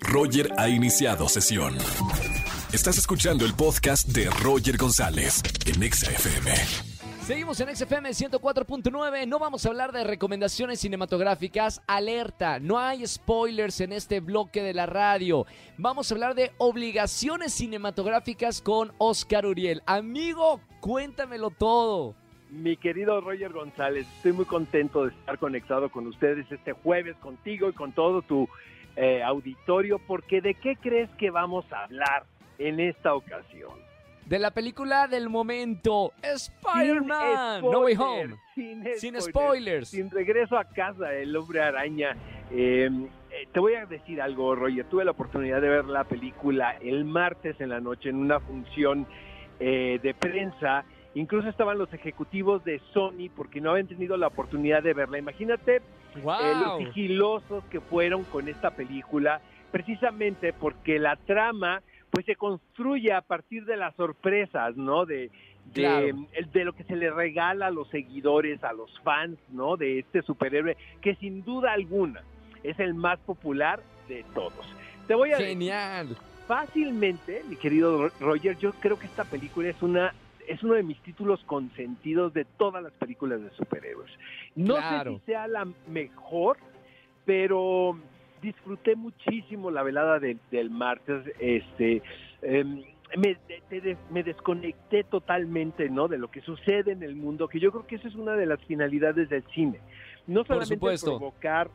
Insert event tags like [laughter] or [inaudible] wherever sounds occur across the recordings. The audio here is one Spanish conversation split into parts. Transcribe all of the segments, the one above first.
Roger ha iniciado sesión. Estás escuchando el podcast de Roger González en Exa FM. Seguimos en XFM 104.9. No vamos a hablar de recomendaciones cinematográficas. Alerta, no hay spoilers en este bloque de la radio. Vamos a hablar de obligaciones cinematográficas con Oscar Uriel. Amigo, cuéntamelo todo. Mi querido Roger González, estoy muy contento de estar conectado con ustedes este jueves, contigo y con todo tu eh, auditorio, porque ¿de qué crees que vamos a hablar en esta ocasión? De la película del momento, Spider-Man, No Way Home. Sin, Sin spoilers. Sin regreso a casa, el hombre araña. Eh, eh, te voy a decir algo, Roger. Tuve la oportunidad de ver la película el martes en la noche en una función eh, de prensa. Incluso estaban los ejecutivos de Sony porque no habían tenido la oportunidad de verla. Imagínate eh, los sigilosos que fueron con esta película, precisamente porque la trama pues se construye a partir de las sorpresas, ¿no? De, de, Claro. el- de lo que se le regala a los seguidores, a los fans, ¿no? De este superhéroe, que sin duda alguna es el más popular de todos. Te voy a decir, Genial. fácilmente, mi querido Roger, yo creo que esta película es una es uno de mis títulos consentidos de todas las películas de superhéroes. No Claro. sé si sea la mejor, pero disfruté muchísimo la velada de- del martes. Este, em, me, de- me desconecté totalmente, ¿no? De lo que sucede en el mundo, que yo creo que esa es una de las finalidades del cine. No solamente provocar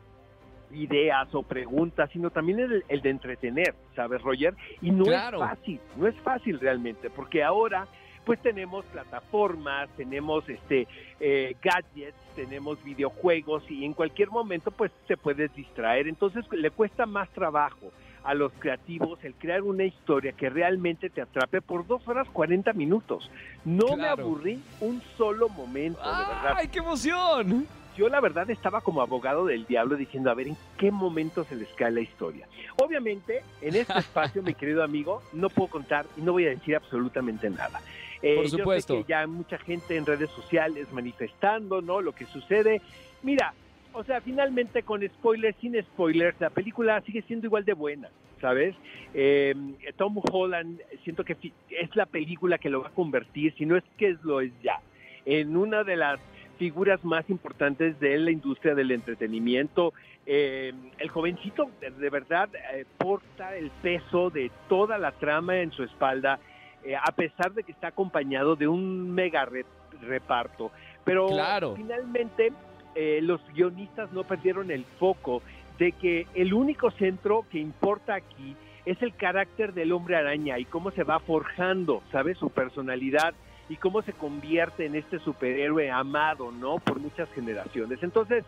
ideas o preguntas, sino también el, el de entretener, ¿sabes, Roger? Y no Claro. es fácil, no es fácil realmente, porque ahora pues tenemos plataformas, tenemos este eh, gadgets, tenemos videojuegos y en cualquier momento pues te puedes distraer. Entonces le cuesta más trabajo a los creativos el crear una historia que realmente te atrape por dos horas 40 minutos. No me aburrí un solo momento, de verdad ¡Ay, qué emoción! Yo la verdad estaba como abogado del diablo diciendo a ver en qué momento se les cae la historia. Obviamente, en este [laughs] espacio, mi querido amigo, no puedo contar y no voy a decir absolutamente nada. Eh, Por Yo supuesto. sé que ya hay mucha gente en redes sociales manifestando, ¿no? Lo que sucede. Mira, o sea, finalmente con spoilers, sin spoilers, la película sigue siendo igual de buena, ¿sabes? Eh, Tom Holland, siento que es la película que lo va a convertir, si no es que lo es ya, en una de las figuras más importantes de la industria del entretenimiento. Eh, el jovencito de, verdad eh, porta el peso de toda la trama en su espalda, eh, a pesar de que está acompañado de un mega re- reparto. Pero Claro. finalmente eh, los guionistas no perdieron el foco de que el único centro que importa aquí es el carácter del hombre araña y cómo se va forjando, ¿sabes? Su personalidad y cómo se convierte en este superhéroe amado, ¿no? Por muchas generaciones. Entonces,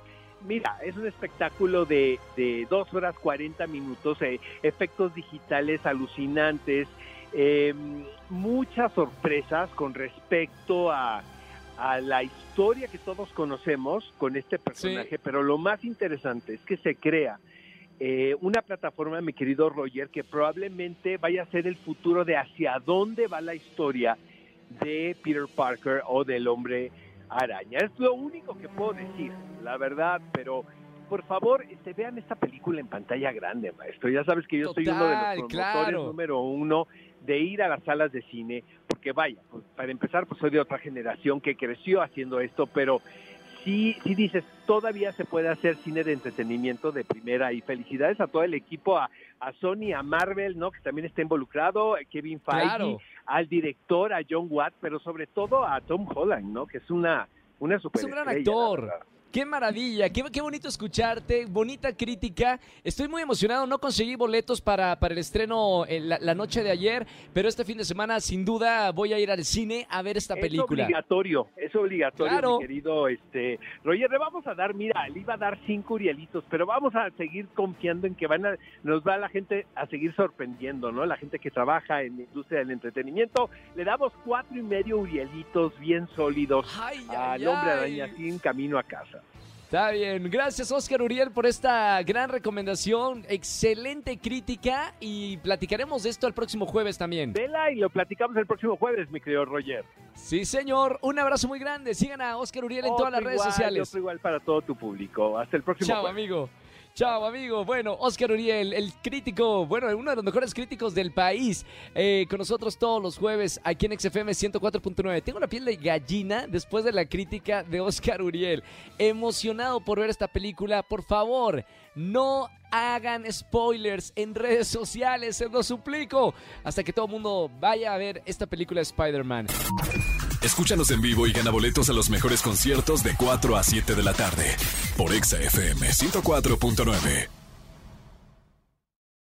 mira, es un espectáculo de, de dos horas 40 minutos, eh, efectos digitales alucinantes, eh, muchas sorpresas con respecto a, a la historia que todos conocemos con este personaje, pero lo más interesante es que se crea eh, una plataforma, mi querido Roger, que probablemente vaya a ser el futuro de hacia dónde va la historia de Peter Parker o del hombre araña. Es lo único que puedo decir, la verdad, pero por favor, este, vean esta película en pantalla grande, maestro. Ya sabes que yo soy uno de los promotores claro. número uno de ir a las salas de cine, porque vaya, pues, para empezar, pues soy de otra generación que creció haciendo esto, pero sí, sí dices, todavía se puede hacer cine de entretenimiento de primera y felicidades a todo el equipo, a, a Sony, a Marvel, ¿no? Que también está involucrado, a Kevin Feige, Claro. al director, a John Watt, pero sobre todo a Tom Holland, ¿no? Que es una, una Es super un gran actor. Qué maravilla, qué, qué bonito escucharte, bonita crítica. Estoy muy emocionado, no conseguí boletos para, para el estreno en la, la noche de ayer, pero este fin de semana sin duda voy a ir al cine a ver esta Es película. obligatorio, es obligatorio, Claro. mi querido este Roger. Le vamos a dar, mira, le iba a dar cinco urielitos, pero vamos a seguir confiando en que van a, nos va la gente a seguir sorprendiendo, ¿no? La gente que trabaja en la industria del entretenimiento, le damos cuatro y medio urielitos bien sólidos al hombre araña sin camino a casa. Está bien, gracias Oscar Uriel por esta gran recomendación, excelente crítica y platicaremos de esto el próximo jueves también. Vela y lo platicamos el próximo jueves, mi querido Roger. Sí señor, un abrazo muy grande, sigan a Oscar Uriel en todas las redes sociales. otro igual para todo tu público. Hasta el próximo Chao jueves. amigo. Chao, amigo. Bueno, Oscar Uriel, el crítico, bueno, uno de los mejores críticos del país, eh, con nosotros todos los jueves aquí en XFM 104.9. Tengo la piel de gallina después de la crítica de Oscar Uriel. Emocionado por ver esta película. Por favor, no hagan spoilers en redes sociales, se lo suplico. Hasta que todo el mundo vaya a ver esta película de Spider-Man. Escúchanos en vivo y gana boletos a los mejores conciertos de 4 a 7 de la tarde por Exa FM 104.9.